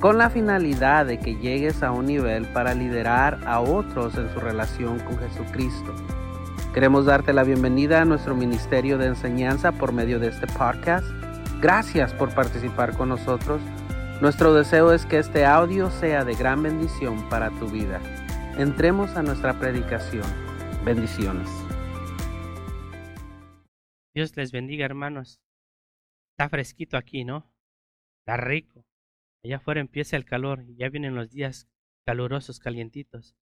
con la finalidad de que llegues a un nivel para liderar a otros en su relación con Jesucristo. Queremos darte la bienvenida a nuestro ministerio de enseñanza por medio de este podcast. Gracias por participar con nosotros. Nuestro deseo es que este audio sea de gran bendición para tu vida. Entremos a nuestra predicación. Bendiciones. Dios les bendiga, hermanos. Está fresquito aquí, ¿no? Está rico. Allá afuera empieza el calor ya vienen los días calurosos, calientitos.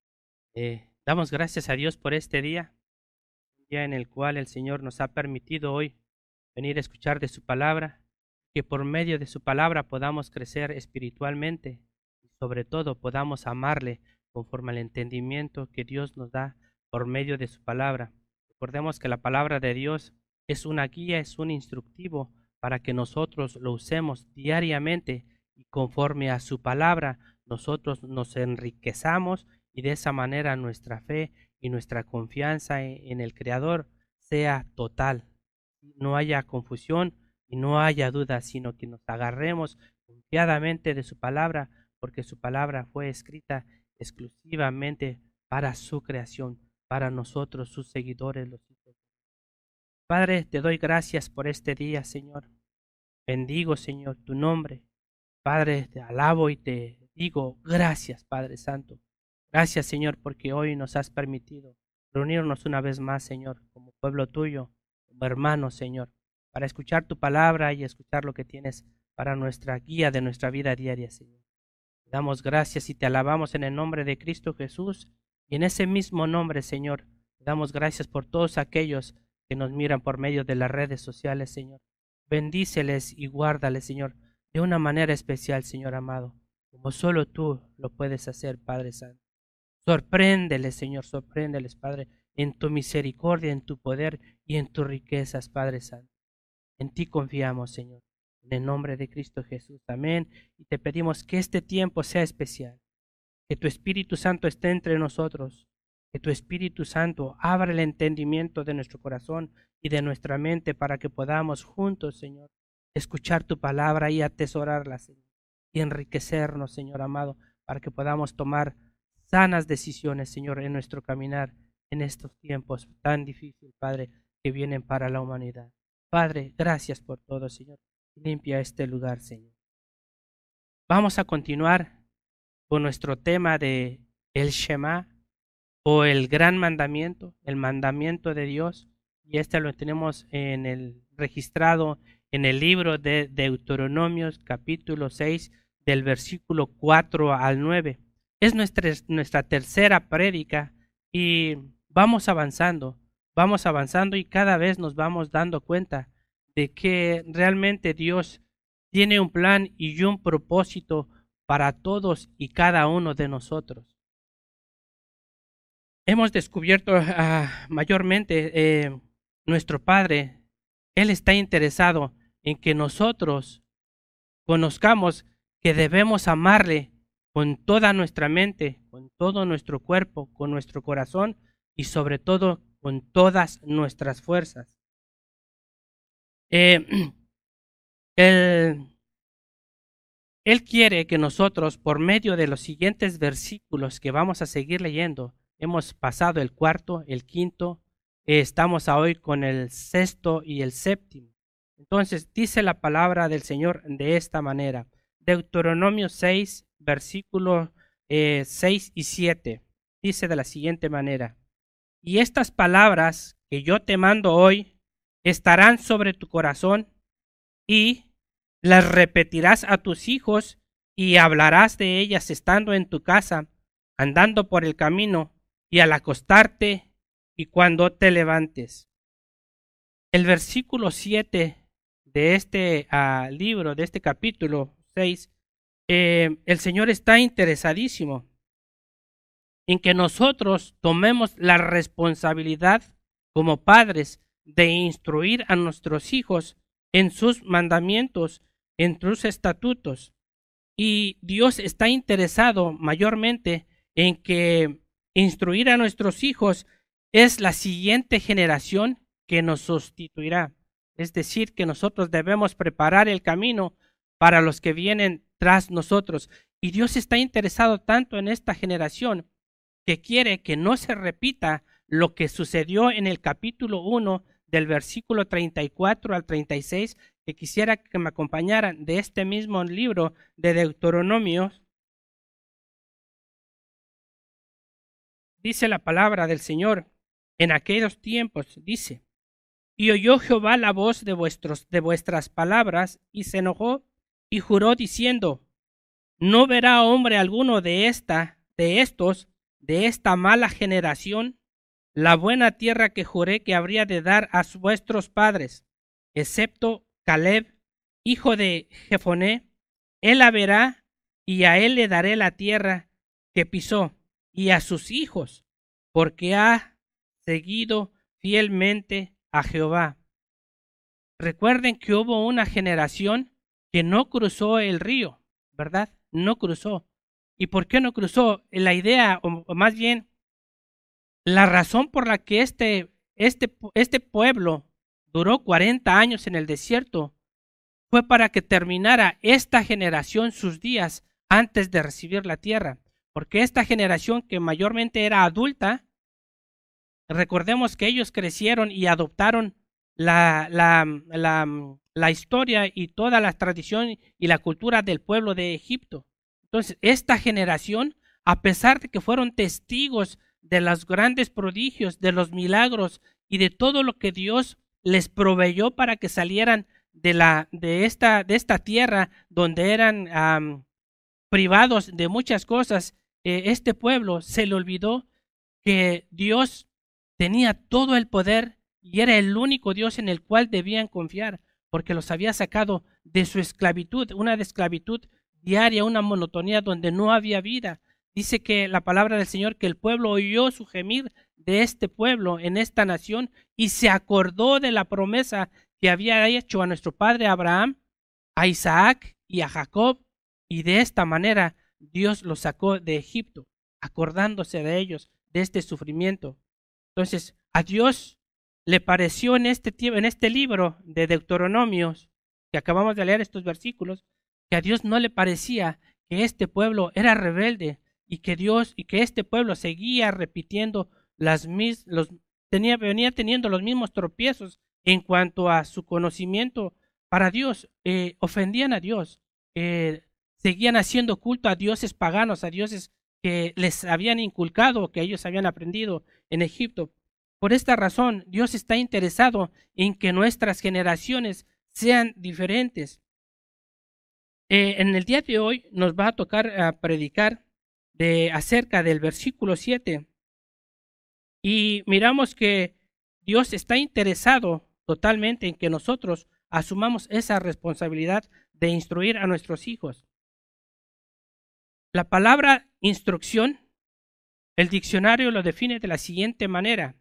Eh, damos gracias a Dios por este día, día en el cual el Señor nos ha permitido hoy venir a escuchar de su palabra, que por medio de su palabra podamos crecer espiritualmente y sobre todo podamos amarle conforme al entendimiento que Dios nos da por medio de su palabra. Recordemos que la palabra de Dios es una guía, es un instructivo para que nosotros lo usemos diariamente y conforme a su palabra nosotros nos enriquezamos y de esa manera nuestra fe y nuestra confianza e, en el Creador sea total. No haya confusión y no haya duda, sino que nos agarremos confiadamente de su palabra, porque su palabra fue escrita exclusivamente para su creación, para nosotros, sus seguidores, los hijos. Padre, te doy gracias por este día, Señor. Bendigo, Señor, tu nombre. Padre, te alabo y te digo gracias, Padre Santo. Gracias, Señor, porque hoy nos has permitido reunirnos una vez más, Señor, como pueblo tuyo, como hermanos, Señor, para escuchar tu palabra y escuchar lo que tienes para nuestra guía de nuestra vida diaria, Señor. Te damos gracias y te alabamos en el nombre de Cristo Jesús y en ese mismo nombre, Señor, te damos gracias por todos aquellos que nos miran por medio de las redes sociales, Señor. Bendíceles y guárdales, Señor de una manera especial, Señor amado, como solo tú lo puedes hacer, Padre Santo. Sorpréndeles, Señor, sorpréndeles, Padre, en tu misericordia, en tu poder y en tus riquezas, Padre Santo. En ti confiamos, Señor. En el nombre de Cristo Jesús. Amén. Y te pedimos que este tiempo sea especial. Que tu Espíritu Santo esté entre nosotros. Que tu Espíritu Santo abra el entendimiento de nuestro corazón y de nuestra mente para que podamos juntos, Señor, escuchar tu palabra y atesorarla, Señor, y enriquecernos, Señor amado, para que podamos tomar sanas decisiones, Señor, en nuestro caminar en estos tiempos tan difíciles, Padre, que vienen para la humanidad. Padre, gracias por todo, Señor. Limpia este lugar, Señor. Vamos a continuar con nuestro tema de el Shema o el gran mandamiento, el mandamiento de Dios, y este lo tenemos en el registrado en el libro de Deuteronomios capítulo 6 del versículo 4 al 9. Es nuestra, nuestra tercera prédica y vamos avanzando, vamos avanzando y cada vez nos vamos dando cuenta de que realmente Dios tiene un plan y un propósito para todos y cada uno de nosotros. Hemos descubierto ah, mayormente eh, nuestro Padre, Él está interesado en que nosotros conozcamos que debemos amarle con toda nuestra mente, con todo nuestro cuerpo, con nuestro corazón y sobre todo con todas nuestras fuerzas. Eh, él, él quiere que nosotros, por medio de los siguientes versículos que vamos a seguir leyendo, hemos pasado el cuarto, el quinto, estamos hoy con el sexto y el séptimo. Entonces dice la palabra del Señor de esta manera. Deuteronomio 6, versículos 6 eh, y 7. Dice de la siguiente manera. Y estas palabras que yo te mando hoy estarán sobre tu corazón y las repetirás a tus hijos y hablarás de ellas estando en tu casa, andando por el camino y al acostarte y cuando te levantes. El versículo 7 de este ah, libro, de este capítulo 6, eh, el Señor está interesadísimo en que nosotros tomemos la responsabilidad como padres de instruir a nuestros hijos en sus mandamientos, en sus estatutos. Y Dios está interesado mayormente en que instruir a nuestros hijos es la siguiente generación que nos sustituirá. Es decir, que nosotros debemos preparar el camino para los que vienen tras nosotros. Y Dios está interesado tanto en esta generación que quiere que no se repita lo que sucedió en el capítulo 1 del versículo 34 al 36, que quisiera que me acompañaran de este mismo libro de Deuteronomio. Dice la palabra del Señor en aquellos tiempos, dice, y oyó Jehová la voz de, vuestros, de vuestras palabras, y se enojó, y juró diciendo, no verá hombre alguno de esta, de estos, de esta mala generación, la buena tierra que juré que habría de dar a vuestros padres, excepto Caleb, hijo de Jefoné, él la verá, y a él le daré la tierra que pisó, y a sus hijos, porque ha seguido fielmente a Jehová. Recuerden que hubo una generación que no cruzó el río, ¿verdad? No cruzó. ¿Y por qué no cruzó? La idea, o más bien, la razón por la que este, este, este pueblo duró 40 años en el desierto fue para que terminara esta generación sus días antes de recibir la tierra. Porque esta generación que mayormente era adulta, recordemos que ellos crecieron y adoptaron la, la, la, la historia y toda la tradición y la cultura del pueblo de Egipto. Entonces, esta generación, a pesar de que fueron testigos de los grandes prodigios, de los milagros y de todo lo que Dios les proveyó para que salieran de, la, de, esta, de esta tierra donde eran privados de muchas cosas, eh, este pueblo se le olvidó que Dios tenía todo el poder y era el único Dios en el cual debían confiar, porque los había sacado de su esclavitud, una de esclavitud diaria, una monotonía donde no había vida. Dice que la palabra del Señor, que el pueblo oyó su gemir de este pueblo en esta nación y se acordó de la promesa que había hecho a nuestro padre Abraham, a Isaac y a Jacob, y de esta manera Dios los sacó de Egipto, acordándose de ellos, de este sufrimiento. Entonces, a Dios le pareció en este, en este libro de Deuteronomios, que acabamos de leer estos versículos, que a Dios no le parecía que este pueblo era rebelde y que Dios y que este pueblo seguía repitiendo las mis, los tenía venía teniendo los mismos tropiezos en cuanto a su conocimiento para Dios, eh, ofendían a Dios, eh, seguían haciendo culto a dioses paganos, a dioses que les habían inculcado, que ellos habían aprendido en Egipto. Por esta razón, Dios está interesado en que nuestras generaciones sean diferentes. Eh, en el día de hoy nos va a tocar a predicar de, acerca del versículo 7 y miramos que Dios está interesado totalmente en que nosotros asumamos esa responsabilidad de instruir a nuestros hijos. La palabra instrucción, el diccionario lo define de la siguiente manera.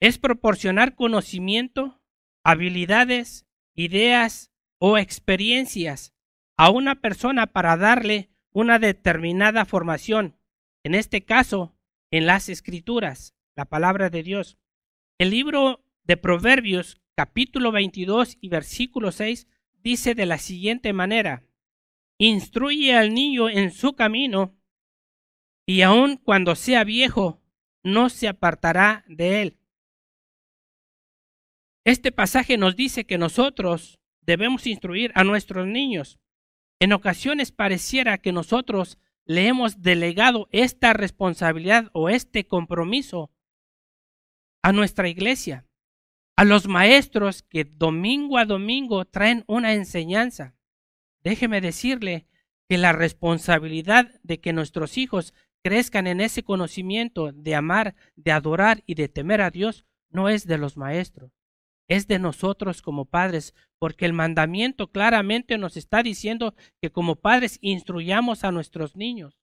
Es proporcionar conocimiento, habilidades, ideas o experiencias a una persona para darle una determinada formación, en este caso, en las escrituras, la palabra de Dios. El libro de Proverbios, capítulo 22 y versículo 6, dice de la siguiente manera, Instruye al niño en su camino, y aun cuando sea viejo, no se apartará de él. Este pasaje nos dice que nosotros debemos instruir a nuestros niños. En ocasiones pareciera que nosotros le hemos delegado esta responsabilidad o este compromiso a nuestra iglesia, a los maestros que domingo a domingo traen una enseñanza. Déjeme decirle que la responsabilidad de que nuestros hijos crezcan en ese conocimiento de amar, de adorar y de temer a Dios no es de los maestros, es de nosotros como padres, porque el mandamiento claramente nos está diciendo que como padres instruyamos a nuestros niños.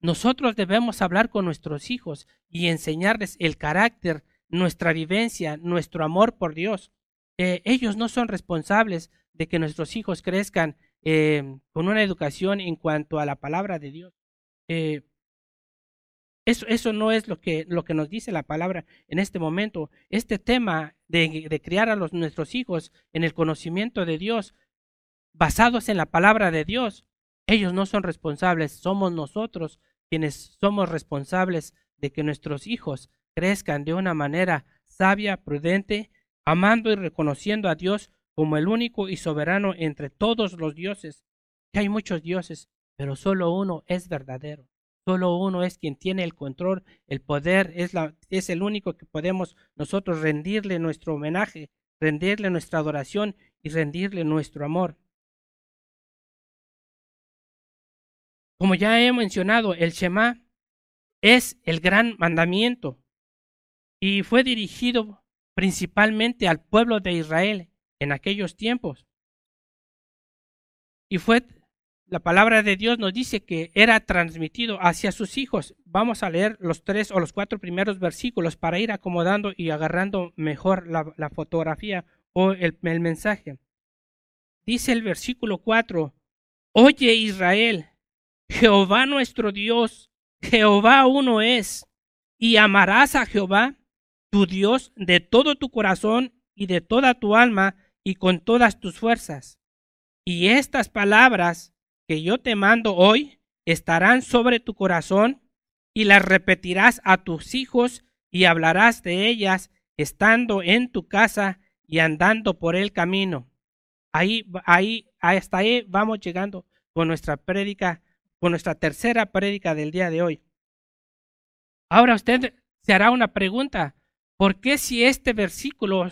Nosotros debemos hablar con nuestros hijos y enseñarles el carácter, nuestra vivencia, nuestro amor por Dios. Ellos no son responsables de que nuestros hijos crezcan eh, con una educación en cuanto a la palabra de Dios. Eh, eso, eso, no es lo que, lo que nos dice la palabra en este momento. Este tema de, de criar a los, nuestros hijos en el conocimiento de Dios, basados en la palabra de Dios, ellos no son responsables, somos nosotros quienes somos responsables de que nuestros hijos crezcan de una manera sabia, prudente, amando y reconociendo a Dios como el único y soberano entre todos los dioses. Que hay muchos dioses, pero solo uno es verdadero. Solo uno es quien tiene el control, el poder, es, la, es el único que podemos nosotros rendirle nuestro homenaje, rendirle nuestra adoración y rendirle nuestro amor. Como ya he mencionado, el Shema es el gran mandamiento y fue dirigido principalmente al pueblo de Israel en aquellos tiempos. Y fue, la palabra de Dios nos dice que era transmitido hacia sus hijos. Vamos a leer los tres o los cuatro primeros versículos para ir acomodando y agarrando mejor la, fotografía o el, mensaje. Dice el versículo 4, Oye Israel, Jehová nuestro Dios, Jehová uno es, y amarás a Jehová, tu Dios, de todo tu corazón y de toda tu alma y con todas tus fuerzas. Y estas palabras que yo te mando hoy estarán sobre tu corazón y las repetirás a tus hijos y hablarás de ellas estando en tu casa y andando por el camino. Ahí, ahí, hasta ahí vamos llegando con nuestra prédica con nuestra tercera prédica del día de hoy. Ahora usted se hará una pregunta, ¿por qué si este versículo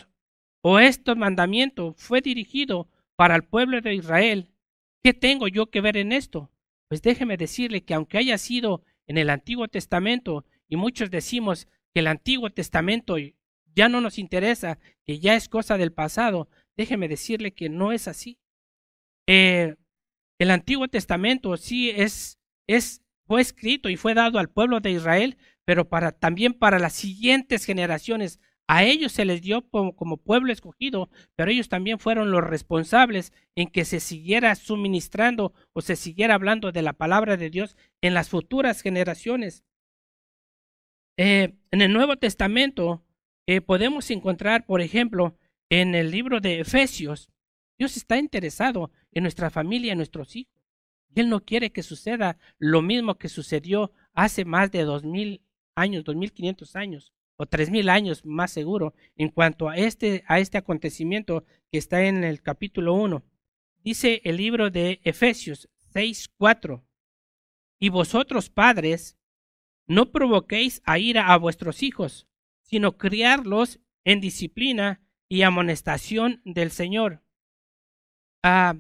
o este mandamiento fue dirigido para el pueblo de Israel, qué tengo yo que ver en esto? Pues déjeme decirle que aunque haya sido en el Antiguo Testamento, y muchos decimos que el Antiguo Testamento ya no nos interesa, que ya es cosa del pasado, déjeme decirle que no es así. Eh, el Antiguo Testamento sí es, fue escrito y fue dado al pueblo de Israel, pero también para las siguientes generaciones. A ellos se les dio como, pueblo escogido, pero ellos también fueron los responsables en que se siguiera suministrando o se siguiera hablando de la palabra de Dios en las futuras generaciones. Eh, en el Nuevo Testamento eh, podemos encontrar, por ejemplo, en el libro de Efesios, Dios está interesado en nuestra familia, en nuestros hijos. Él no quiere que suceda lo mismo que sucedió hace más de dos mil años, dos mil quinientos años o tres mil años más seguro en cuanto a este, a este acontecimiento que está en el capítulo 1. Dice el libro de Efesios 6, 4. Y vosotros padres, no provoquéis a ira a vuestros hijos, sino criarlos en disciplina y amonestación del Señor. Ah,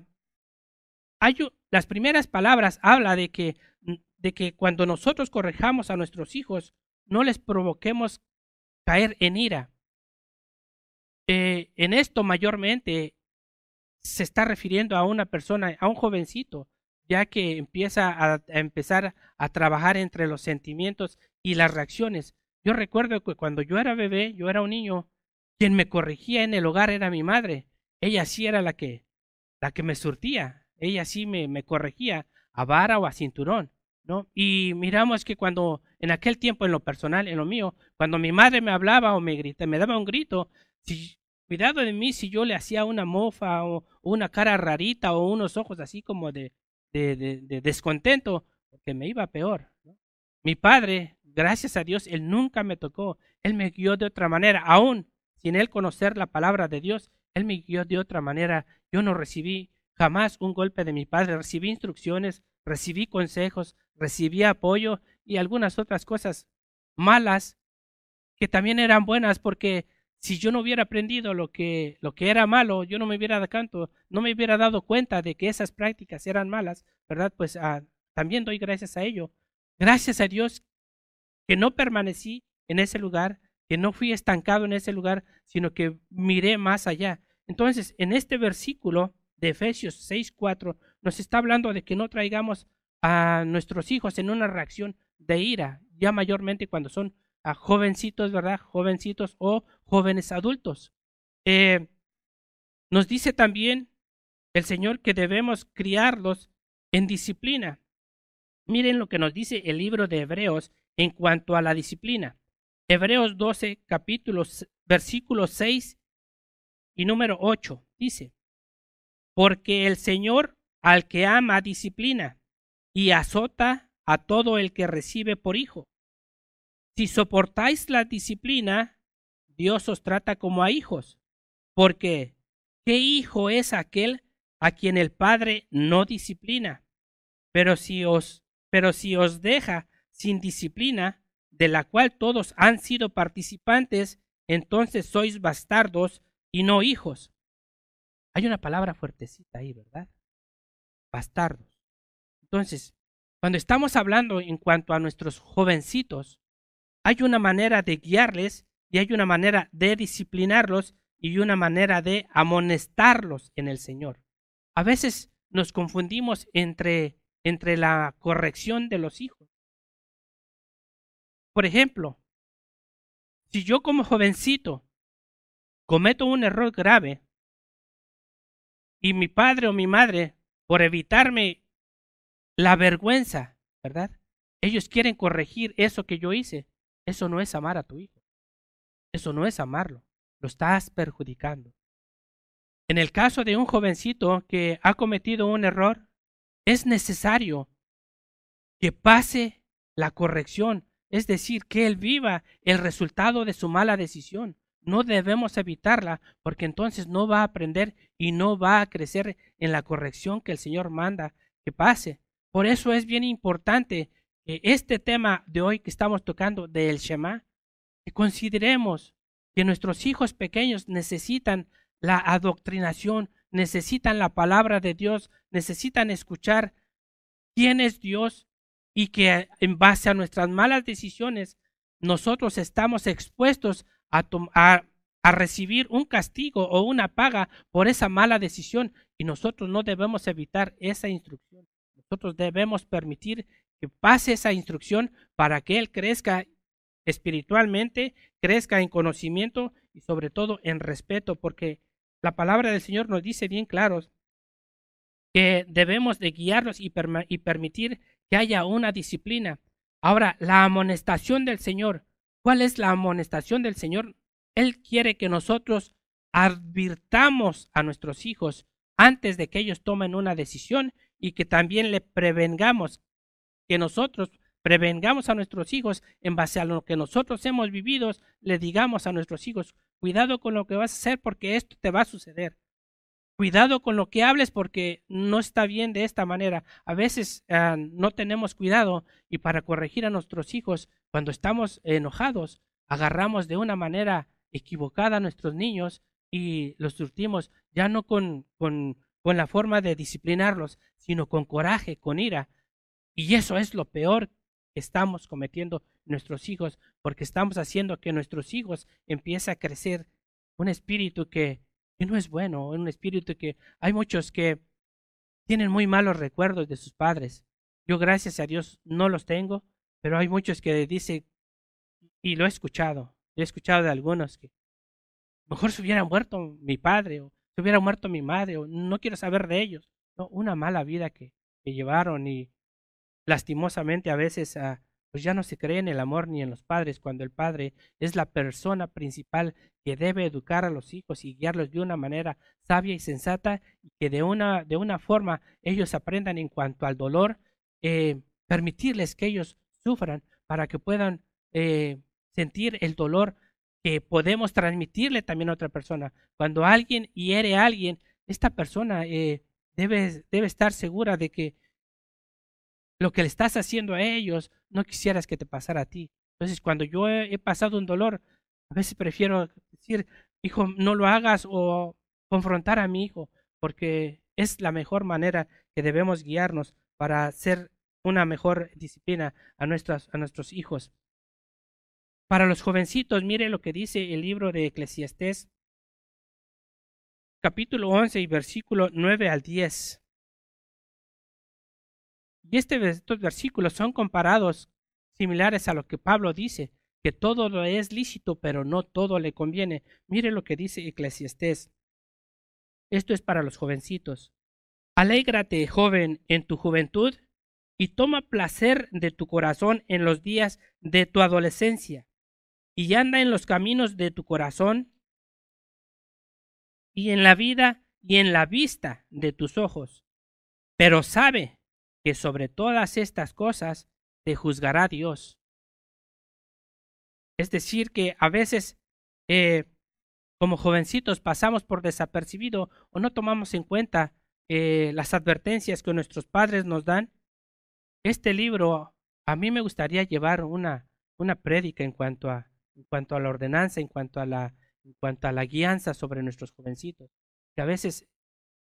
las primeras palabras habla de que, de que cuando nosotros correjamos a nuestros hijos, no les provoquemos caer en ira. Eh, en esto mayormente se está refiriendo a una persona, a un jovencito, ya que empieza a, empezar a trabajar entre los sentimientos y las reacciones. Yo recuerdo que cuando yo era bebé, yo era un niño, quien me corregía en el hogar era mi madre. Ella sí era la que la que me surtía. Ella sí me, me corregía a vara o a cinturón, Y miramos que cuando, en aquel tiempo, en lo personal, en lo mío, cuando mi madre me hablaba o me grita, me daba un grito, si, cuidado de mí si yo le hacía una mofa o, una cara rarita o unos ojos así como de, descontento, porque me iba peor. Mi padre, gracias a Dios, él nunca me tocó, él me guió de otra manera, aún sin él conocer la palabra de Dios, él me guió de otra manera. Yo no recibí jamás un golpe de mi padre. Recibí instrucciones, recibí consejos, recibí apoyo y algunas otras cosas malas que también eran buenas porque si yo no hubiera aprendido lo que, lo que era malo, yo no me hubiera dado no me hubiera dado cuenta de que esas prácticas eran malas, ¿verdad? Pues ah, también doy gracias a ello. Gracias a Dios que no permanecí en ese lugar, que no fui estancado en ese lugar, sino que miré más allá. Entonces, en este versículo de Efesios 6:4 nos está hablando de que no traigamos a nuestros hijos en una reacción de ira, ya mayormente cuando son a jovencitos, ¿verdad? Jovencitos o jóvenes adultos. Eh, nos dice también el Señor que debemos criarlos en disciplina. Miren lo que nos dice el libro de Hebreos en cuanto a la disciplina. Hebreos 12, capítulos, versículos 6 y número 8 dice, porque el Señor al que ama disciplina y azota a todo el que recibe por hijo. Si soportáis la disciplina, Dios os trata como a hijos, porque ¿qué hijo es aquel a quien el Padre no disciplina? Pero si os, pero si os deja sin disciplina, de la cual todos han sido participantes, entonces sois bastardos y no hijos. Hay una palabra fuertecita ahí, ¿verdad? Bastardos. Entonces, cuando estamos hablando en cuanto a nuestros jovencitos, hay una manera de guiarles y hay una manera de disciplinarlos y una manera de amonestarlos en el Señor. A veces nos confundimos entre, entre la corrección de los hijos. Por ejemplo, si yo como jovencito cometo un error grave y mi padre o mi madre, por evitarme la vergüenza, ¿verdad? Ellos quieren corregir eso que yo hice. Eso no es amar a tu hijo. Eso no es amarlo. Lo estás perjudicando. En el caso de un jovencito que ha cometido un error, es necesario que pase la corrección, es decir, que él viva el resultado de su mala decisión. No debemos evitarla porque entonces no va a aprender y no va a crecer en la corrección que el Señor manda que pase. Por eso es bien importante este tema de hoy que estamos tocando del Shema, que consideremos que nuestros hijos pequeños necesitan la adoctrinación, necesitan la palabra de Dios, necesitan escuchar quién es Dios y que en base a nuestras malas decisiones nosotros estamos expuestos a, a, a recibir un castigo o una paga por esa mala decisión y nosotros no debemos evitar esa instrucción. Nosotros debemos permitir que pase esa instrucción para que Él crezca espiritualmente, crezca en conocimiento y sobre todo en respeto, porque la palabra del Señor nos dice bien claros que debemos de guiarlos y, y permitir que haya una disciplina. Ahora, la amonestación del Señor. ¿Cuál es la amonestación del Señor? Él quiere que nosotros advirtamos a nuestros hijos antes de que ellos tomen una decisión y que también le prevengamos que nosotros prevengamos a nuestros hijos en base a lo que nosotros hemos vivido, le digamos a nuestros hijos, cuidado con lo que vas a hacer porque esto te va a suceder. Cuidado con lo que hables porque no está bien de esta manera. A veces ah, no tenemos cuidado y para corregir a nuestros hijos cuando estamos enojados, agarramos de una manera equivocada a nuestros niños y los surtimos ya no con, con, con la forma de disciplinarlos, sino con coraje, con ira. Y eso es lo peor que estamos cometiendo nuestros hijos, porque estamos haciendo que nuestros hijos empiece a crecer un espíritu que, que no es bueno, un espíritu que hay muchos que tienen muy malos recuerdos de sus padres. Yo gracias a Dios no los tengo, pero hay muchos que dicen, y lo he escuchado, he escuchado de algunos que mejor se hubiera muerto mi padre o se hubiera muerto mi madre o no quiero saber de ellos. Una mala vida que, que llevaron y lastimosamente a veces ah, pues ya no se cree en el amor ni en los padres cuando el padre es la persona principal que debe educar a los hijos y guiarlos de una manera sabia y sensata y que de una, de una forma ellos aprendan en cuanto al dolor, eh, permitirles que ellos sufran para que puedan eh, sentir el dolor que podemos transmitirle también a otra persona. Cuando alguien hiere a alguien, esta persona eh, debe, debe estar segura de que lo que le estás haciendo a ellos, no quisieras que te pasara a ti. Entonces, cuando yo he, pasado un dolor, a veces prefiero decir, hijo, no lo hagas o confrontar a mi hijo, porque es la mejor manera que debemos guiarnos para hacer una mejor disciplina a, nuestros a nuestros hijos. Para los jovencitos, mire lo que dice el libro de Eclesiastés, capítulo 11 y versículo 9 al 10. Y este, estos versículos son comparados similares a lo que Pablo dice, que todo lo es lícito, pero no todo le conviene. Mire lo que dice Eclesiastés. Esto es para los jovencitos. Alégrate, joven, en tu juventud, y toma placer de tu corazón en los días de tu adolescencia, y anda en los caminos de tu corazón, y en la vida y en la vista de tus ojos. Pero sabe que sobre todas estas cosas te juzgará Dios. Es decir, que a veces eh, como jovencitos pasamos por desapercibido o no tomamos en cuenta eh, las advertencias que nuestros padres nos dan. Este libro, a mí me gustaría llevar una, una prédica en cuanto, a, en cuanto a la ordenanza, en cuanto a la, en cuanto a la guianza sobre nuestros jovencitos. Que a veces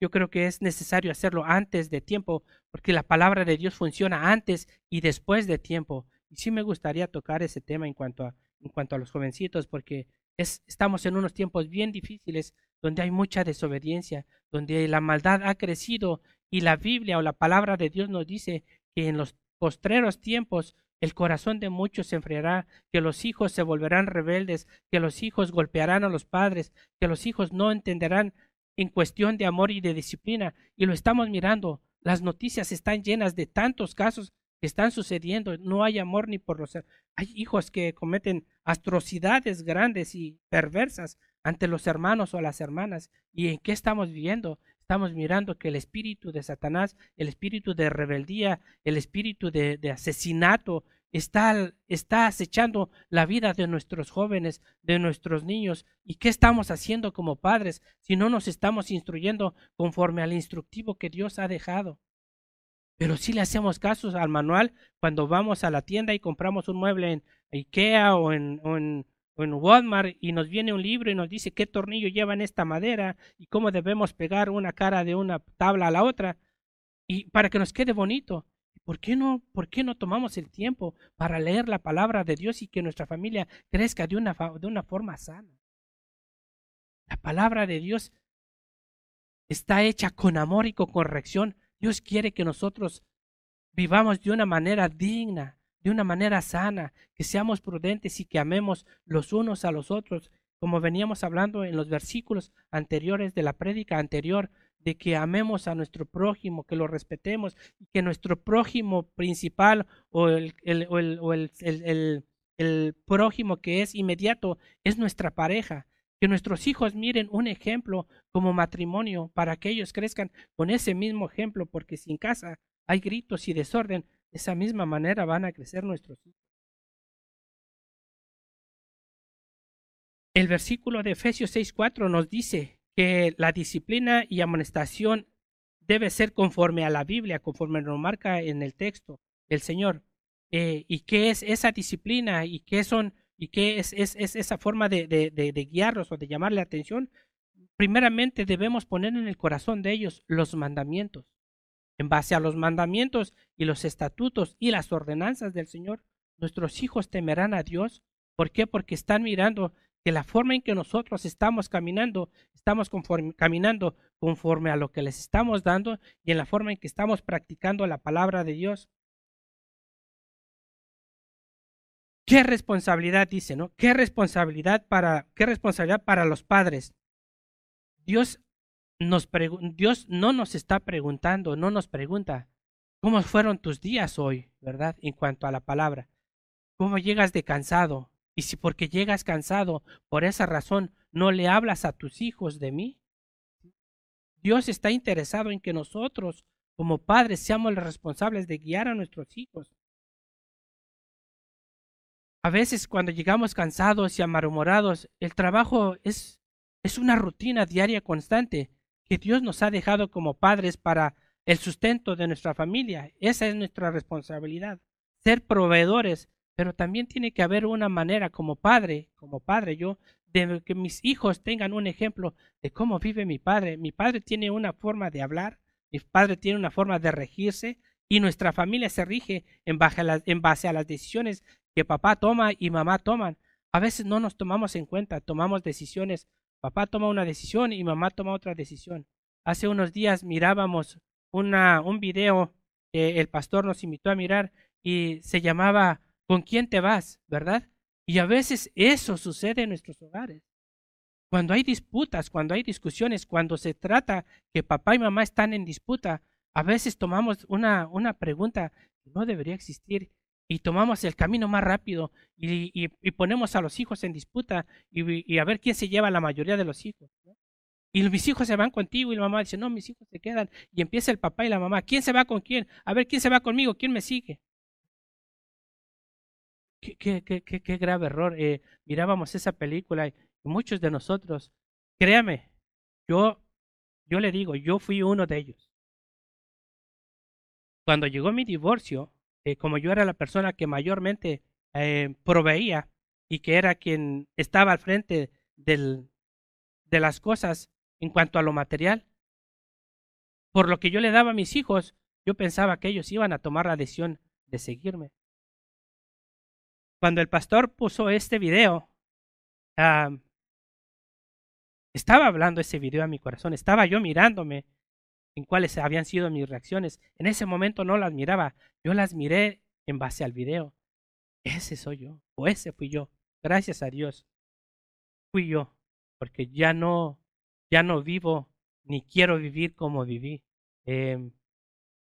yo creo que es necesario hacerlo antes de tiempo, porque la palabra de Dios funciona antes y después de tiempo. Y sí me gustaría tocar ese tema en cuanto a, en cuanto a los jovencitos, porque es, estamos en unos tiempos bien difíciles donde hay mucha desobediencia, donde la maldad ha crecido y la Biblia o la palabra de Dios nos dice que en los postreros tiempos el corazón de muchos se enfriará, que los hijos se volverán rebeldes, que los hijos golpearán a los padres, que los hijos no entenderán en cuestión de amor y de disciplina. Y lo estamos mirando. Las noticias están llenas de tantos casos que están sucediendo. No hay amor ni por los... Hijos que cometen atrocidades grandes y perversas ante los hermanos o las hermanas. ¿Y en qué estamos viviendo? Estamos mirando que el espíritu de Satanás, el espíritu de rebeldía, el espíritu de asesinato, está, está acechando la vida de nuestros jóvenes, de nuestros niños. ¿Y qué estamos haciendo como padres si no nos estamos instruyendo conforme al instructivo que Dios ha dejado? Pero si le hacemos caso al manual cuando vamos a la tienda y compramos un mueble en IKEA o en, o en, o en Walmart y nos viene un libro y nos dice qué tornillo lleva en esta madera y cómo debemos pegar una cara de una tabla a la otra y para que nos quede bonito. ¿Por qué no, por qué no tomamos el tiempo para leer la palabra de Dios y que nuestra familia crezca de una, de una forma sana? La palabra de Dios está hecha con amor y con corrección. Dios quiere que nosotros vivamos de una manera digna, de una manera sana, que seamos prudentes y que amemos los unos a los otros, como veníamos hablando en los versículos anteriores de la prédica anterior, de que amemos a nuestro prójimo, que lo respetemos que nuestro prójimo principal o el, el, o el, el, prójimo que es inmediato es nuestra pareja. Que nuestros hijos miren un ejemplo como matrimonio para que ellos crezcan con ese mismo ejemplo, porque si en casa hay gritos y desorden, de esa misma manera van a crecer nuestros hijos. El versículo de Efesios 6:4 nos dice que la disciplina y amonestación debe ser conforme a la Biblia, conforme lo marca en el texto del Señor. Eh, ¿Y qué es esa disciplina? ¿Y qué son? ¿Y qué es, es, es esa forma de, guiarlos o de llamarle atención? Primeramente debemos poner en el corazón de ellos los mandamientos. En base a los mandamientos y los estatutos y las ordenanzas del Señor, nuestros hijos temerán a Dios. ¿Por qué? Porque están mirando que la forma en que nosotros estamos caminando, estamos caminando conforme a lo que les estamos dando y en la forma en que estamos practicando la palabra de Dios. ¿Qué responsabilidad dice, no? ¿Qué responsabilidad para qué responsabilidad para los padres? Dios nos Dios no nos está preguntando, no nos pregunta cómo fueron tus días hoy, ¿verdad? En cuanto a la palabra. ¿Cómo llegas de cansado? Y si porque llegas cansado, por esa razón no le hablas a tus hijos de mí. Dios está interesado en que nosotros, como padres, seamos los responsables de guiar a nuestros hijos. A veces cuando llegamos cansados y amarhumorados, el trabajo es, es una rutina diaria constante que Dios nos ha dejado como padres para el sustento de nuestra familia. Esa es nuestra responsabilidad, ser proveedores pero también tiene que haber una manera como padre, como padre yo, de que mis hijos tengan un ejemplo de cómo vive mi padre. Mi padre tiene una forma de hablar, mi padre tiene una forma de regirse y nuestra familia se rige en base a las, en base a las decisiones que papá toma y mamá toman. A veces no nos tomamos en cuenta, tomamos decisiones. Papá toma una decisión y mamá toma otra decisión. Hace unos días mirábamos una, un video que el pastor nos invitó a mirar y se llamaba ¿Con quién te vas? ¿Verdad? Y a veces eso sucede en nuestros hogares. Cuando hay disputas, cuando hay discusiones, cuando se trata que papá y mamá están en disputa, a veces tomamos una, una pregunta que no debería existir y tomamos el camino más rápido y, y, ponemos a los hijos en disputa y, a ver quién se lleva la mayoría de los hijos. Y mis hijos se van contigo y la mamá dice, no, mis hijos se quedan. Y empieza el papá y la mamá, ¿quién se va con quién? A ver, ¿quién se va conmigo? ¿Quién me sigue? Qué, qué, qué, qué grave error. Eh, mirábamos esa película y muchos de nosotros, créame, yo, yo le digo, yo fui uno de ellos. Cuando llegó mi divorcio, eh, como yo era la persona que mayormente eh, proveía y que era quien estaba al frente del, de las cosas, en cuanto a lo material. Por lo que yo le daba a mis hijos, yo pensaba que ellos iban a tomar la decisión de seguirme. Cuando el pastor puso este video, estaba hablando ese video a mi corazón, estaba yo mirándome en cuáles habían sido mis reacciones. En ese momento no las miraba, yo las miré en base al video. Ese soy yo, o ese fui yo. Gracias a Dios, fui yo, porque ya no ya no vivo ni quiero vivir como viví. Em,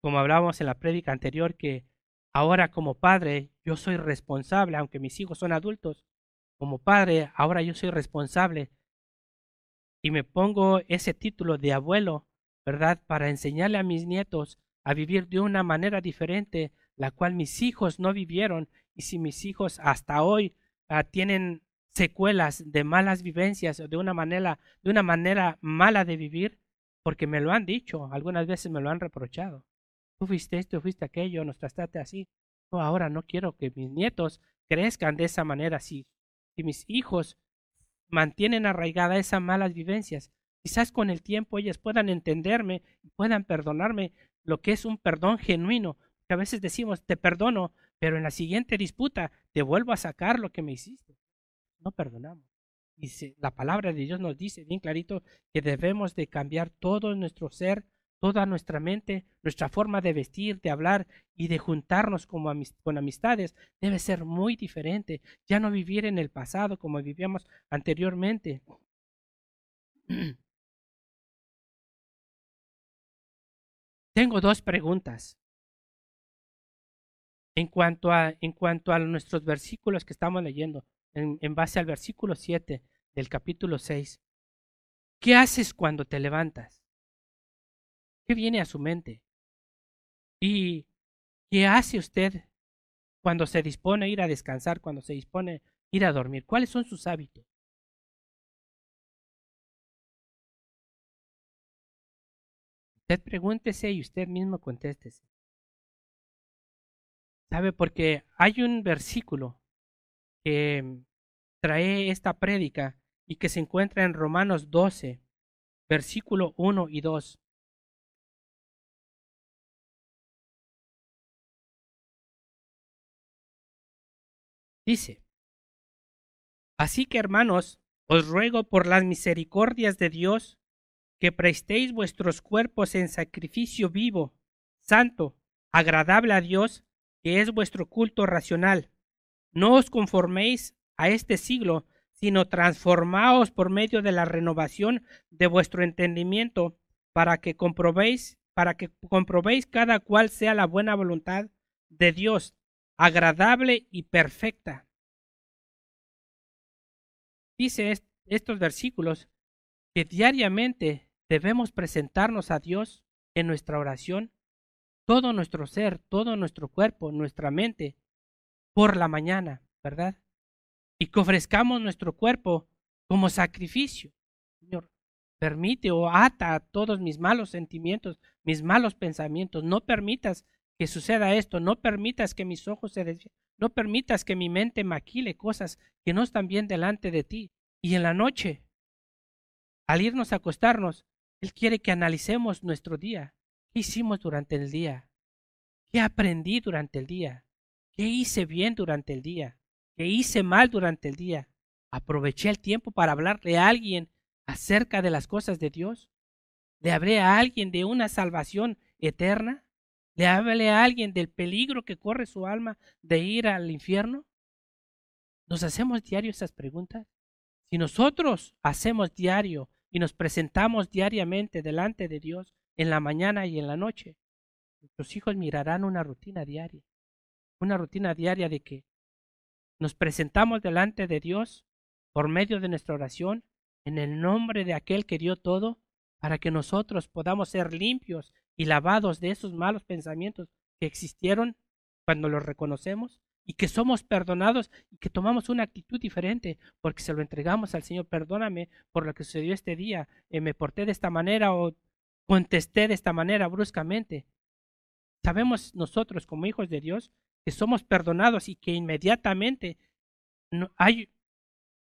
como hablábamos en la prédica anterior, que ahora como padre yo soy responsable, aunque mis hijos son adultos, como padre ahora yo soy responsable y me pongo ese título de abuelo, ¿verdad? Para enseñarle a mis nietos a vivir de una manera diferente, la cual mis hijos no vivieron. Y si mis hijos hasta hoy ah, tienen secuelas de malas vivencias, de una manera, de una manera mala de vivir, porque me lo han dicho, algunas veces me lo han reprochado. Tú fuiste esto, fuiste aquello, nos trataste así. No, ahora no quiero que mis nietos crezcan de esa manera. Si, si mis hijos mantienen arraigada esas malas vivencias, quizás con el tiempo ellas puedan entenderme y puedan perdonarme lo que es un perdón genuino. Que a veces decimos, te perdono, pero en la siguiente disputa te vuelvo a sacar lo que me hiciste no perdonamos. Dice, la palabra de Dios nos dice bien clarito que debemos de cambiar todo nuestro ser, toda nuestra mente, nuestra forma de vestir, de hablar y de juntarnos como con amistades debe ser muy diferente. Ya no vivir en el pasado como vivíamos anteriormente. Tengo dos preguntas. En cuanto a, en cuanto a nuestros versículos que estamos leyendo, en, base al versículo 7 del capítulo 6. ¿Qué haces cuando te levantas? ¿Qué viene a su mente? ¿Y qué hace usted cuando se dispone a ir a descansar, cuando se dispone a ir a dormir? ¿Cuáles son sus hábitos? Usted pregúntese y usted mismo contéstese. ¿Sabe? Porque hay un versículo que trae esta prédica y que se encuentra en Romanos 12, versículo 1 y 2. Dice, Así que hermanos, os ruego por las misericordias de Dios que prestéis vuestros cuerpos en sacrificio vivo, santo, agradable a Dios, que es vuestro culto racional. No os conforméis a este siglo, sino transformaos por medio de la renovación de vuestro entendimiento, para que comprobéis, para que comprobéis cada cual sea la buena voluntad de Dios, agradable y perfecta. Dice estos versículos que diariamente debemos presentarnos a Dios en nuestra oración, todo nuestro ser, todo nuestro cuerpo, nuestra mente, por la mañana, ¿verdad? Y que ofrezcamos nuestro cuerpo como sacrificio. Señor, permite o ata todos mis malos sentimientos, mis malos pensamientos. No permitas que suceda esto, no permitas que mis ojos se desvíen, no permitas que mi mente maquile cosas que no están bien delante de ti. Y en la noche, al irnos a acostarnos, Él quiere que analicemos nuestro día. ¿Qué hicimos durante el día? ¿Qué aprendí durante el día? ¿Qué hice bien durante el día? ¿Qué hice mal durante el día? Aproveché el tiempo para hablarle a alguien acerca de las cosas de Dios. Le hablé a alguien de una salvación eterna. Le hablé a alguien del peligro que corre su alma de ir al infierno. ¿Nos hacemos diario esas preguntas? Si nosotros hacemos diario y nos presentamos diariamente delante de Dios en la mañana y en la noche, nuestros hijos mirarán una rutina diaria, una rutina diaria de que nos presentamos delante de Dios por medio de nuestra oración en el nombre de aquel que dio todo para que nosotros podamos ser limpios y lavados de esos malos pensamientos que existieron cuando los reconocemos y que somos perdonados y que tomamos una actitud diferente porque se lo entregamos al Señor. Perdóname por lo que sucedió este día, eh, me porté de esta manera o contesté de esta manera bruscamente. Sabemos nosotros como hijos de Dios que somos perdonados y que inmediatamente hay,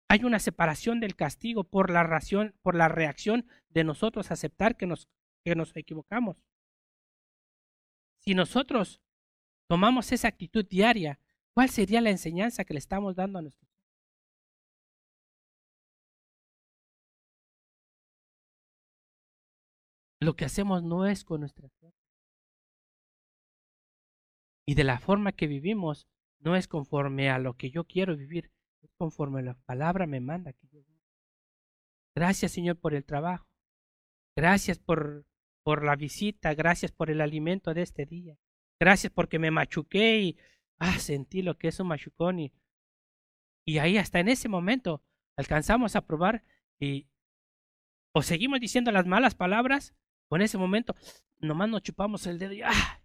hay una separación del castigo por la, ración, por la reacción de nosotros aceptar que nos, equivocamos. Si nosotros tomamos esa actitud diaria, ¿Cuál sería la enseñanza que le estamos dando a nuestros hijos? Lo que hacemos no es con nuestra fe. Y de la forma que vivimos no es conforme a lo que yo quiero vivir, conforme la palabra me manda. Gracias Señor por el trabajo. Gracias por, por la visita. Gracias por el alimento de este día. Gracias porque me machuqué y ah, sentí lo que es un machucón y, y ahí hasta en ese momento alcanzamos a probar y o seguimos diciendo las malas palabras o en ese momento nomás nos chupamos el dedo y ah,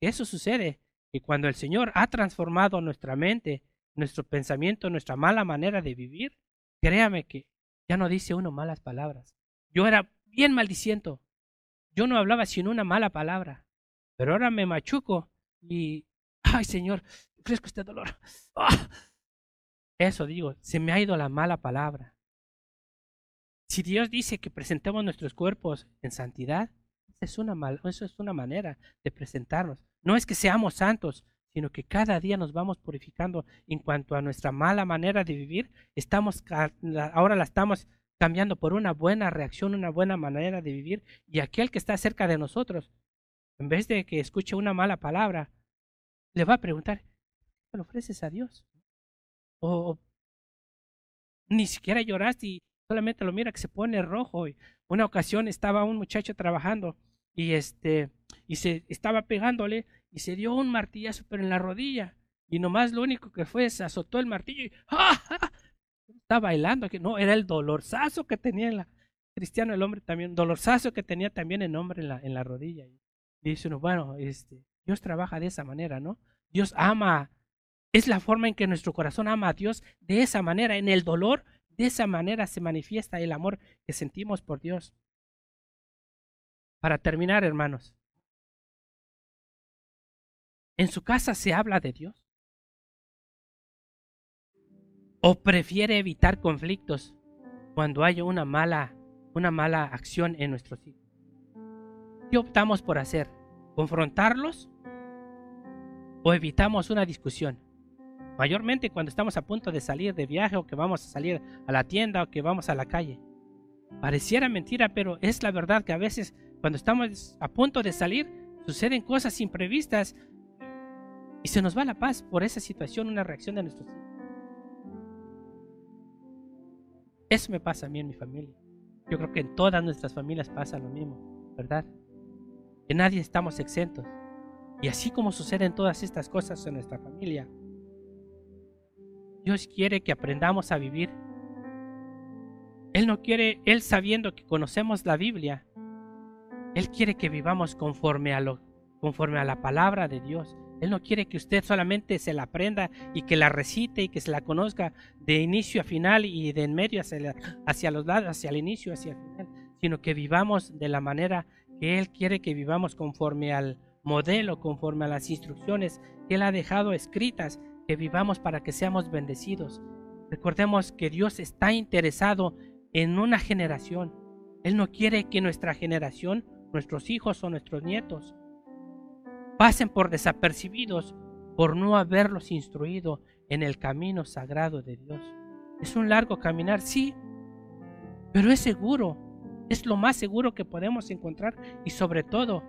eso sucede y cuando el Señor ha transformado nuestra mente, nuestro pensamiento, nuestra mala manera de vivir, créame que ya no dice uno malas palabras. Yo era bien maldiciento. Yo no hablaba sin una mala palabra. Pero ahora me machuco y ay Señor, fresco este dolor. ¡Ah! Eso digo, se me ha ido la mala palabra. Si Dios dice que presentemos nuestros cuerpos en santidad, es una mal, eso es una manera de presentarnos. No es que seamos santos, sino que cada día nos vamos purificando en cuanto a nuestra mala manera de vivir. Estamos ahora la estamos cambiando por una buena reacción, una buena manera de vivir. Y aquel que está cerca de nosotros, en vez de que escuche una mala palabra, le va a preguntar, ¿qué le ofreces a Dios? O ni siquiera lloraste y solamente lo mira que se pone rojo. Una ocasión estaba un muchacho trabajando y este y se estaba pegándole y se dio un martillazo pero en la rodilla y nomás lo único que fue se azotó el martillo y ¡ja, estaba bailando que no era el dolorzazo que tenía en la cristiano el hombre también dolorzazo que tenía también el hombre en la en la rodilla y dice uno bueno este Dios trabaja de esa manera, ¿no? Dios ama. Es la forma en que nuestro corazón ama a Dios de esa manera. En el dolor, de esa manera se manifiesta el amor que sentimos por Dios. Para terminar, hermanos, ¿en su casa se habla de Dios? ¿O prefiere evitar conflictos cuando hay una mala, una mala acción en nuestros hijos? ¿Qué optamos por hacer? ¿Confrontarlos o evitamos una discusión. Mayormente cuando estamos a punto de salir de viaje o que vamos a salir a la tienda o que vamos a la calle. Pareciera mentira, pero es la verdad que a veces cuando estamos a punto de salir suceden cosas imprevistas y se nos va la paz por esa situación, una reacción de nuestros hijos. Eso me pasa a mí en mi familia. Yo creo que en todas nuestras familias pasa lo mismo, ¿verdad? Que nadie estamos exentos. Y así como suceden todas estas cosas en nuestra familia, Dios quiere que aprendamos a vivir. Él no quiere, Él sabiendo que conocemos la Biblia, Él quiere que vivamos conforme a, lo, conforme a la palabra de Dios. Él no quiere que usted solamente se la aprenda y que la recite y que se la conozca de inicio a final y de en medio hacia, los lados, hacia el inicio, hacia el final, sino que vivamos de la manera que Él quiere que vivamos conforme al, modelo conforme a las instrucciones que Él ha dejado escritas, que vivamos para que seamos bendecidos. Recordemos que Dios está interesado en una generación. Él no quiere que nuestra generación, nuestros hijos o nuestros nietos, pasen por desapercibidos por no haberlos instruido en el camino sagrado de Dios. Es un largo caminar, sí, pero es seguro. Es lo más seguro que podemos encontrar y sobre todo,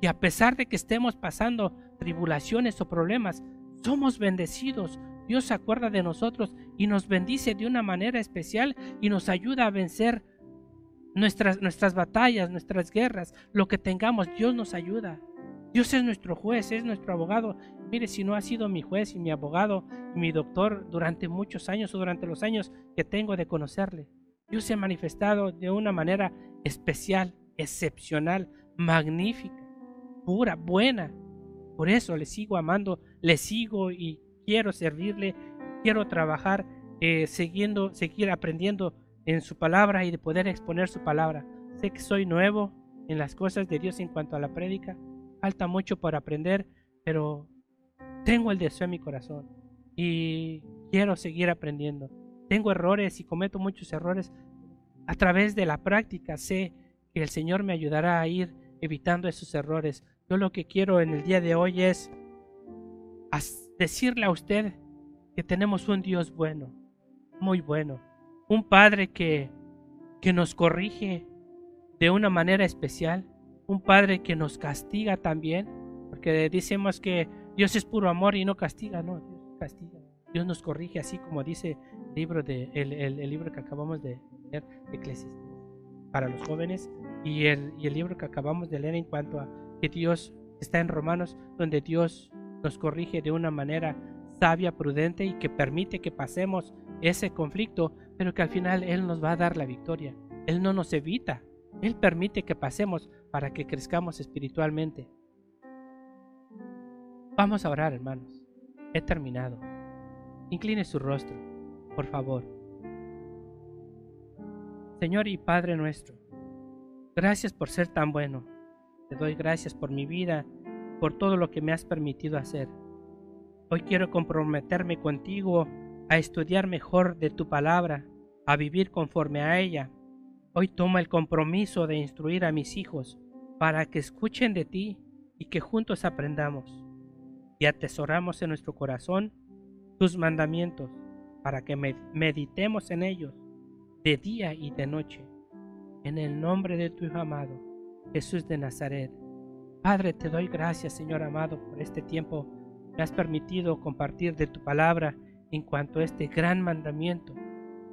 que a pesar de que estemos pasando tribulaciones o problemas, somos bendecidos. Dios se acuerda de nosotros y nos bendice de una manera especial y nos ayuda a vencer nuestras, nuestras batallas, nuestras guerras, lo que tengamos, Dios nos ayuda. Dios es nuestro juez, es nuestro abogado. Mire, si no ha sido mi juez y mi abogado mi doctor durante muchos años o durante los años que tengo de conocerle, Dios se ha manifestado de una manera especial, excepcional, magnífica, pura, buena. Por eso le sigo amando, le sigo y quiero servirle, quiero trabajar eh, siguiendo, seguir aprendiendo en su palabra y de poder exponer su palabra. Sé que soy nuevo en las cosas de Dios en cuanto a la prédica. Falta mucho por aprender, pero tengo el deseo en mi corazón y quiero seguir aprendiendo. Tengo errores y cometo muchos errores. A través de la práctica sé que el Señor me ayudará a ir evitando esos errores. Yo lo que quiero en el día de hoy es decirle a usted que tenemos un Dios bueno, muy bueno, un Padre que, que nos corrige de una manera especial, un Padre que nos castiga también, porque decimos que Dios es puro amor y no castiga, no, Dios castiga. Dios nos corrige así como dice el libro, de, el, el, libro que acabamos de leer, Eclesiastes, para los jóvenes, y el, y el libro que acabamos de leer en cuanto a que Dios está en Romanos, donde Dios nos corrige de una manera sabia, prudente y que permite que pasemos ese conflicto, pero que al final Él nos va a dar la victoria. Él no nos evita, Él permite que pasemos para que crezcamos espiritualmente. Vamos a orar, hermanos. He terminado. Incline su rostro, por favor. Señor y Padre nuestro, gracias por ser tan bueno. Te doy gracias por mi vida, por todo lo que me has permitido hacer. Hoy quiero comprometerme contigo a estudiar mejor de tu palabra, a vivir conforme a ella. Hoy tomo el compromiso de instruir a mis hijos para que escuchen de ti y que juntos aprendamos y atesoramos en nuestro corazón tus mandamientos para que meditemos en ellos de día y de noche. En el nombre de tu Hijo amado, Jesús de Nazaret. Padre, te doy gracias, Señor amado, por este tiempo me has permitido compartir de tu palabra en cuanto a este gran mandamiento,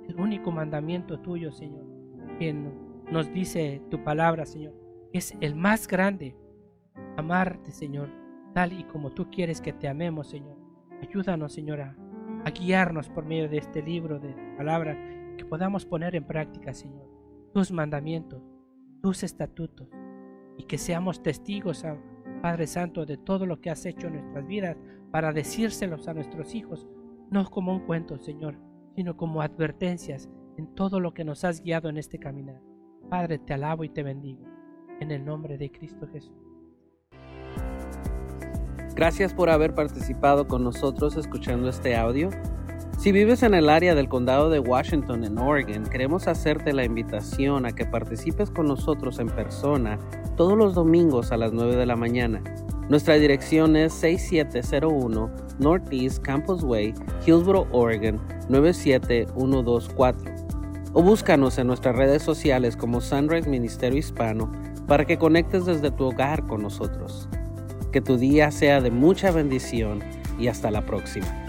el único mandamiento tuyo, Señor, nos dice tu palabra, Señor, es el más grande, amarte, Señor, tal y como tú quieres que te amemos, Señor. Ayúdanos, Señor, a, guiarnos por medio de este libro de palabra, que podamos poner en práctica, Señor, tus mandamientos, tus estatutos, y que seamos testigos, Padre Santo, de todo lo que has hecho en nuestras vidas para decírselos a nuestros hijos, no como un cuento, Señor, sino como advertencias en todo lo que nos has guiado en este caminar. Padre, te alabo y te bendigo. En el nombre de Cristo Jesús. Gracias por haber participado con nosotros escuchando este audio. Si vives en el área del condado de Washington, en Oregon, queremos hacerte la invitación a que participes con nosotros en persona todos los domingos a las 9 de la mañana. Nuestra dirección es 6701 Northeast Campus Way, Hillsboro, Oregon 97124. O búscanos en nuestras redes sociales como Sunrise Ministerio Hispano para que conectes desde tu hogar con nosotros. Que tu día sea de mucha bendición y hasta la próxima.